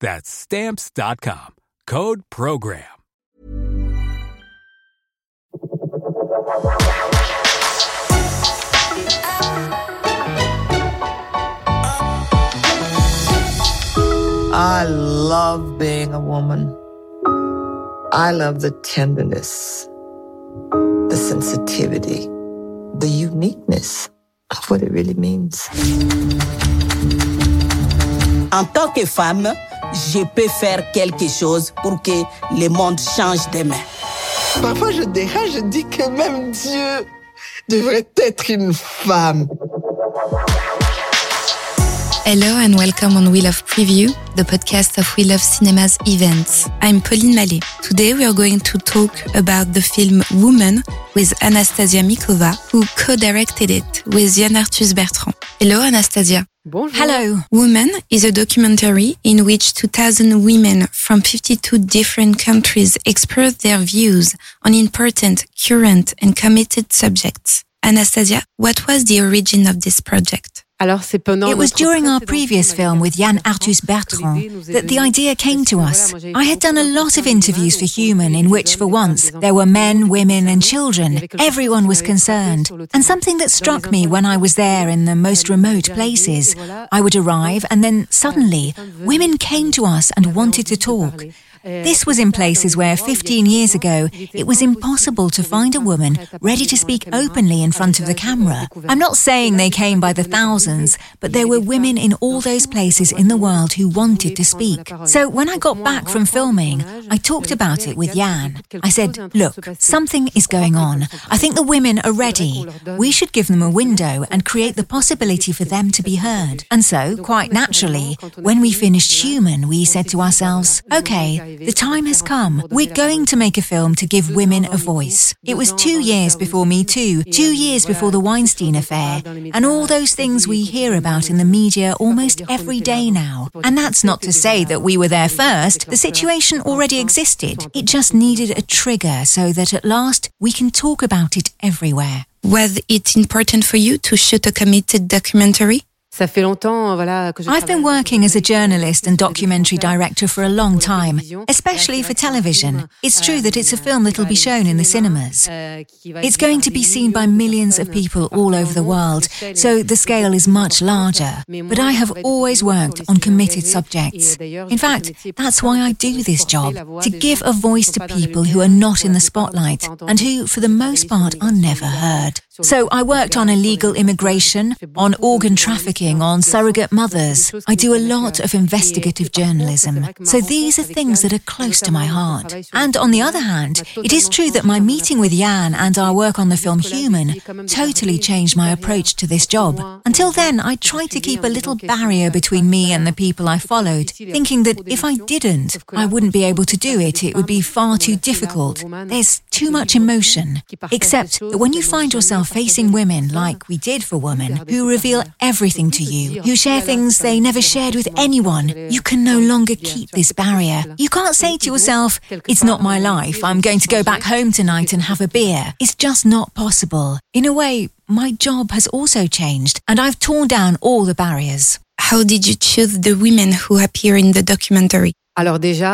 That's stamps.com. Code program. I love being a woman. I love the tenderness, the sensitivity, the uniqueness of what it really means. En tant que femme, je peux faire quelque chose pour que le monde change demain. Parfois, je dérange, je dis que même Dieu devrait être une femme. Hello and welcome on We Love Preview, the podcast of We Love Cinema's events. I'm Pauline Mallet. Today we are going to talk about the film Woman with Anastasia Mikova, who co-directed it with Yann Arthus Bertrand. Hello Anastasia. Bonjour. Hello. Woman is a documentary in which 2000 women from 52 different countries express their views on important, current and committed subjects. Anastasia, what was the origin of this project? Alors, c'est pendant It was during our previous film with Yann Arthus Bertrand that the idea came to us. I had done a lot of interviews for Human in which, for once, there were men, women, and children. Everyone was concerned. And something that struck me when I was there in the most remote places, I would arrive and then suddenly women came to us and wanted to talk. This was in places where 15 years ago it was impossible to find a woman ready to speak openly in front of the camera. I'm not saying they came by the thousands, but there were women in all those places in the world who wanted to speak. So when I got back from filming, I talked about it with Yann. I said, look, something is going on. I think the women are ready. We should give them a window and create the possibility for them to be heard. And so, quite naturally, when we finished Human, we said to ourselves, okay, the time has come. We're going to make a film to give women a voice. It was two years before Me Too, two years before the Weinstein affair, and all those things we hear about in the media almost every day now. And that's not to say that we were there first. The situation already existed. It just needed a trigger so that at last we can talk about it everywhere. Was it important for you to shoot a committed documentary? Ça fait longtemps, voilà, que je I've been working as a journalist and documentary director for a long time, especially for television. It's true that it's a film that'll be shown in the cinemas. It's going to be seen by millions of people all over the world, so the scale is much larger. But I have always worked on committed subjects. In fact, that's why I do this job, to give a voice to people who are not in the spotlight and who, for the most part, are never heard. So I worked on illegal immigration, on organ trafficking, on surrogate mothers. I do a lot of investigative journalism. So these are things that are close to my heart. And on the other hand, it is true that my meeting with Yann and our work on the film Human totally changed my approach to this job. Until then, I tried to keep a little barrier between me and the people I followed, thinking that if I didn't, I wouldn't be able to do it. It would be far too difficult. There's too much emotion. Except that when you find yourself facing women like we did for Woman, who reveal everything to you, who share things they never shared with anyone, you can no longer keep this barrier. You can't say to yourself, it's not my life, I'm going to go back home tonight and have a beer. It's just not possible. In a way, my job has also changed, and I've torn down all the barriers. How did you choose the women who appear in the documentary?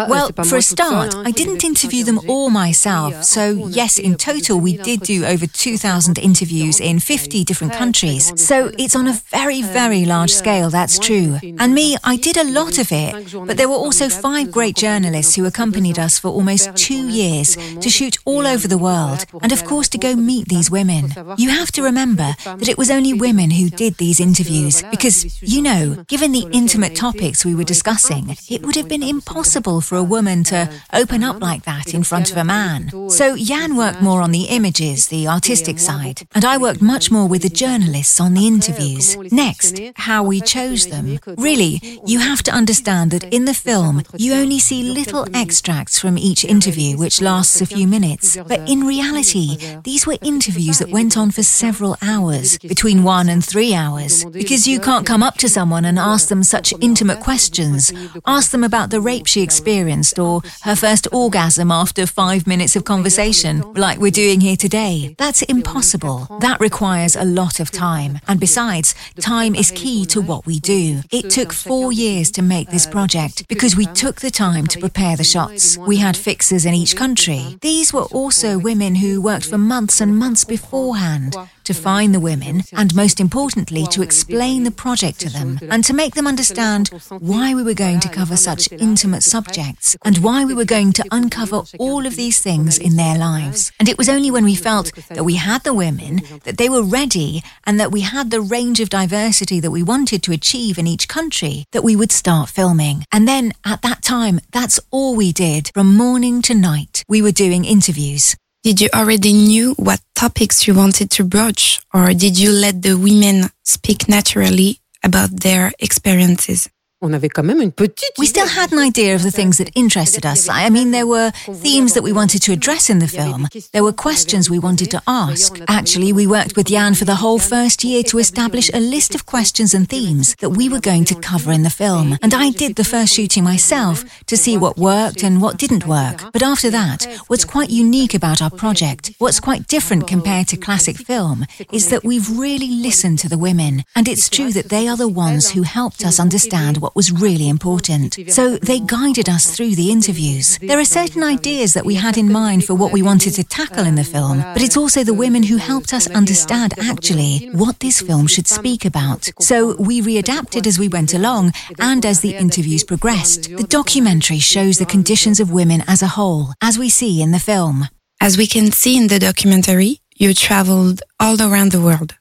Well, for a start, I didn't interview them all myself. So, yes, in total, we did do over 2,000 interviews in 50 different countries. So, it's on a very, very large scale, that's true. And me, I did a lot of it. But there were also five great journalists who accompanied us for almost two years to shoot all over the world and, of course, to go meet these women. You have to remember that it was only women who did these interviews because, you know, given the intimate topics we were discussing, it would have been impossible possible for a woman to open up like that in front of a man. So Yann worked more on the images, the artistic side, and I worked much more with the journalists on the interviews. Next, how we chose them. Really, you have to understand that in the film, you only see little extracts from each interview, which lasts a few minutes. But in reality, these were interviews that went on for several hours, between one and three hours, because you can't come up to someone and ask them such intimate questions. Ask them about the rape she experienced or her first orgasm after five minutes of conversation, like we're doing here today. That's impossible. That requires a lot of time. And besides, time is key to what we do. It took four years to make this project because we took the time to prepare the shots. We had fixers in each country. These were also women who worked for months and months beforehand to find the women, and most importantly, to explain the project to them and to make them understand why we were going to cover such intimate subjects and why we were going to uncover all of these things in their lives. And it was only when we felt that we had the women, that they were ready, and that we had the range of diversity that we wanted to achieve in each country that we would start filming. And then at that time, that's all we did from morning to night. We were doing interviews. Did you already knew what topics you wanted to broach or did you let the women speak naturally about their experiences? On avait quand même une petite. We still had an idea of the things that interested us. I mean, there were themes that we wanted to address in the film. There were questions we wanted to ask. Actually, we worked with Yann for the whole first year to establish a list of questions and themes that we were going to cover in the film. And I did the first shooting myself to see what worked and what didn't work. But after that, what's quite unique about our project, what's quite different compared to classic film, is that we've really listened to the women. And it's true that they are the ones who helped us understand what what was really important. So they guided us through the interviews. There are certain ideas that we had in mind for what we wanted to tackle in the film, but it's also the women who helped us understand actually what this film should speak about. So we readapted as we went along and as the interviews progressed. The documentary shows the conditions of women as a whole, as we see in the film. As we can see in the documentary, you traveled all around the world.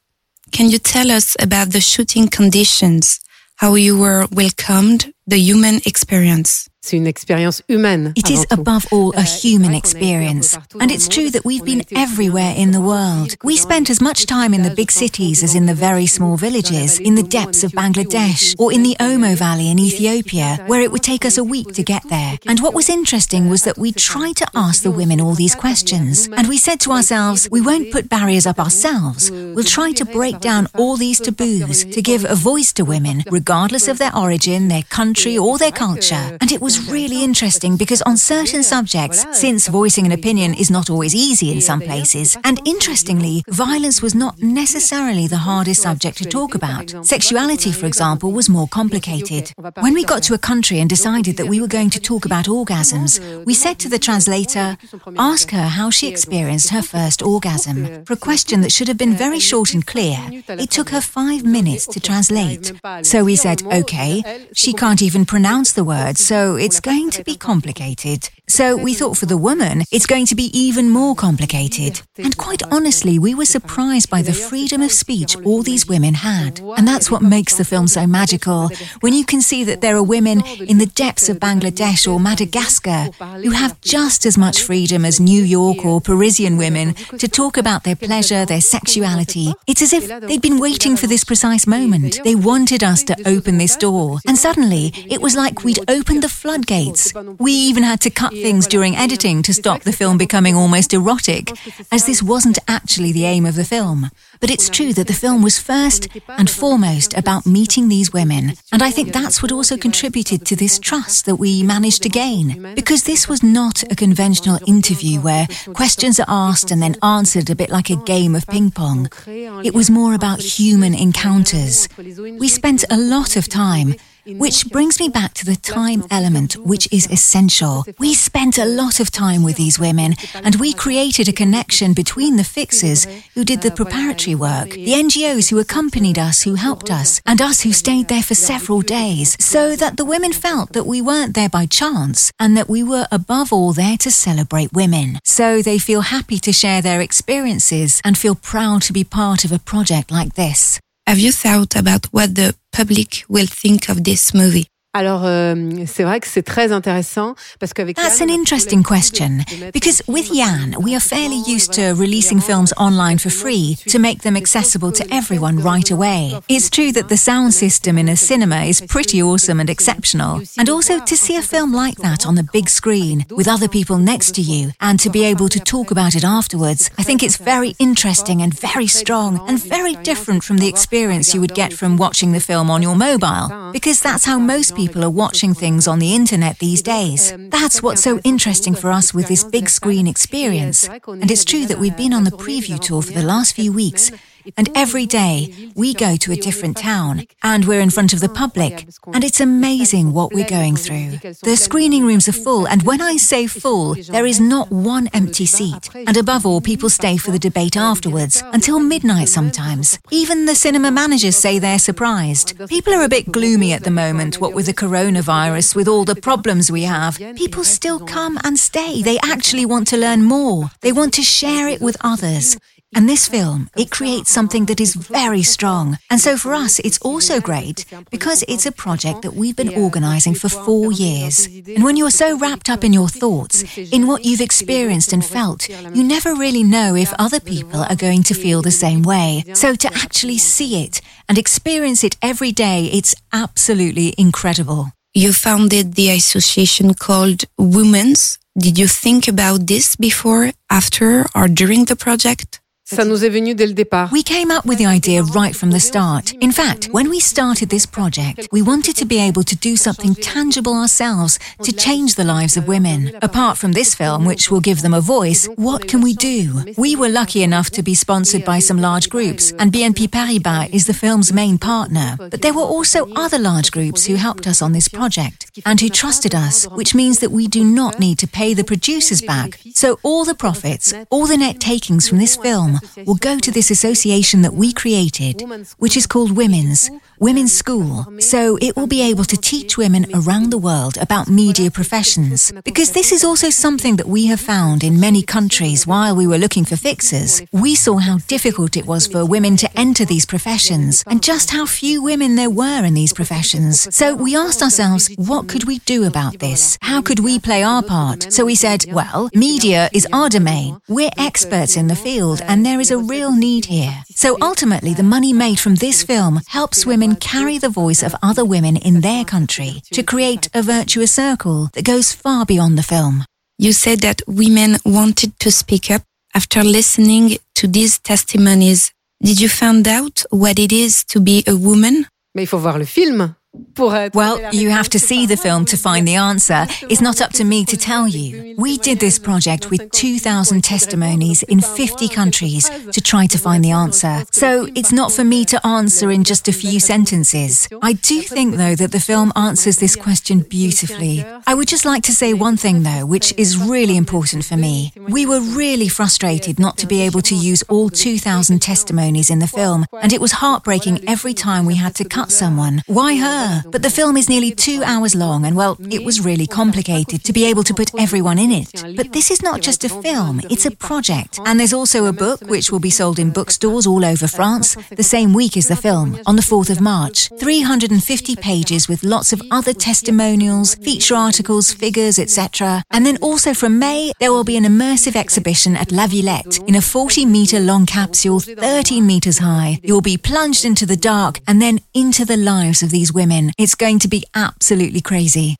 Can you tell us about the shooting conditions? How you were welcomed, the human experience. C'est une expérience humaine. It is above all a human experience. And it's true that we've been everywhere in the world. We spent as much time in the big cities as in the very small villages, in the depths of Bangladesh, or in the Omo Valley in Ethiopia, where it would take us a week to get there. And what was interesting was that we tried to ask the women all these questions. And we said to ourselves, we won't put barriers up ourselves. We'll try to break down all these taboos to give a voice to women, regardless of their origin, their country, or their culture. And it was was really interesting because on certain subjects, since voicing an opinion is not always easy in some places, and interestingly, violence was not necessarily the hardest subject to talk about. Sexuality, for example, was more complicated. When we got to a country and decided that we were going to talk about orgasms, we said to the translator, ask her how she experienced her first orgasm. For a question that should have been very short and clear, it took her five minutes to translate. So we said, okay, she can't even pronounce the word, so it's going to be complicated. So we thought for the woman, it's going to be even more complicated. And quite honestly, we were surprised by the freedom of speech all these women had. And that's what makes the film so magical. When you can see that there are women in the depths of Bangladesh or Madagascar who have just as much freedom as New York or Parisian women to talk about their pleasure, their sexuality. It's as if they'd been waiting for this precise moment. They wanted us to open this door. And suddenly, it was like we'd opened the floodgates. We even had to cut things during editing to stop the film becoming almost erotic, as this wasn't actually the aim of the film. But it's true that the film was first and foremost about meeting these women, and I think that's what also contributed to this trust that we managed to gain. Because this was not a conventional interview where questions are asked and then answered a bit like a game of ping pong. It was more about human encounters. We spent a lot of time which brings me back to the time element, which is essential. We spent a lot of time with these women, and we created a connection between the fixers who did the preparatory work, the NGOs who accompanied us, who helped us, and us who stayed there for several days, so that the women felt that we weren't there by chance and that we were above all there to celebrate women. So they feel happy to share their experiences and feel proud to be part of a project like this. Have you thought about what the public will think of this movie? Alors, euh, c'est vrai que c'est très intéressant parce qu'avec That's an interesting question because with Yann, we are fairly used to releasing films online for free to make them accessible to everyone right away. It's true that the sound system in a cinema is pretty awesome and exceptional. And also to see a film like that on the big screen with other people next to you and to be able to talk about it afterwards, I think it's very interesting and very strong and very different from the experience you would get from watching the film on your mobile because that's how most people people are watching things on the internet these days. That's what's so interesting for us with this big screen experience. And it's true that we've been on the preview tour for the last few weeks and every day we go to a different town and we're in front of the public. And it's amazing what we're going through. The screening rooms are full. And when I say full, there is not one empty seat. And above all, people stay for the debate afterwards until midnight sometimes. Even the cinema managers say they're surprised. People are a bit gloomy at the moment, what with the coronavirus, with all the problems we have. People still come and stay. They actually want to learn more. They want to share it with others. And this film, it creates something that is very strong. And so for us, it's also great because it's a project that we've been organizing for four years. And when you're so wrapped up in your thoughts, in what you've experienced and felt, you never really know if other people are going to feel the same way. So to actually see it and experience it every day, it's absolutely incredible. You founded the association called Women's. Did you think about this before, after, or during the project? Ça nous est venu dès le départ. We came up with the idea right from the start. In fact, when we started this project, we wanted to be able to do something tangible ourselves to change the lives of women. Apart from this film, which will give them a voice, what can we do? We were lucky enough to be sponsored by some large groups, and BNP Paribas is the film's main partner. But there were also other large groups who helped us on this project and who trusted us, which means that we do not need to pay the producers back. So all the profits, all the net takings from this film will go to this association that we created, which is called Women's, Women's School. So it will be able to teach women around the world about media professions. Because this is also something that we have found in many countries while we were looking for fixers. We saw how difficult it was for women to enter these professions and just how few women there were in these professions. So we asked ourselves, what could we do about this? How could we play our part? So we said, well, media is our domain. We're experts in the field and there is a real need here. So ultimately, the money made from this film helps women carry the voice of other women in their country to create a virtuous circle that goes far beyond the film. You said that women wanted to speak up after listening to these testimonies. Did you find out what it is to be a woman? Mais il faut voir le film. Well, you have to see the film to find the answer. It's not up to me to tell you. We did this project with 2,000 testimonies in 50 countries to try to find the answer. So it's not for me to answer in just a few sentences. I do think, though, that the film answers this question beautifully. I would just like to say one thing, though, which is really important for me. We were really frustrated not to be able to use all 2,000 testimonies in the film, and it was heartbreaking every time we had to cut someone. Why her? But the film is nearly two hours long, and well, it was really complicated to be able to put everyone in it. But this is not just a film, it's a project. And there's also a book which will be sold in bookstores all over France the same week as the film, on the 4th of March. 350 pages with lots of other testimonials, feature articles, figures, etc. And then also from May, there will be an immersive exhibition at La Villette in a 40 meter long capsule, 13 meters high. You'll be plunged into the dark and then into the lives of these women women. It's going to be absolutely crazy.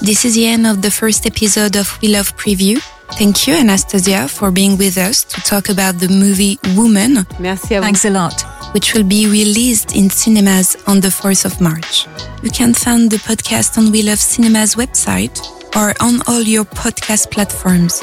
This is the end of the first episode of We Love Preview. Thank you, Anastasia, for being with us to talk about the movie Woman. Merci à vous. Thanks a lot. Which will be released in cinemas on the 4th of March. You can find the podcast on We Love Cinema's website or on all your podcast platforms.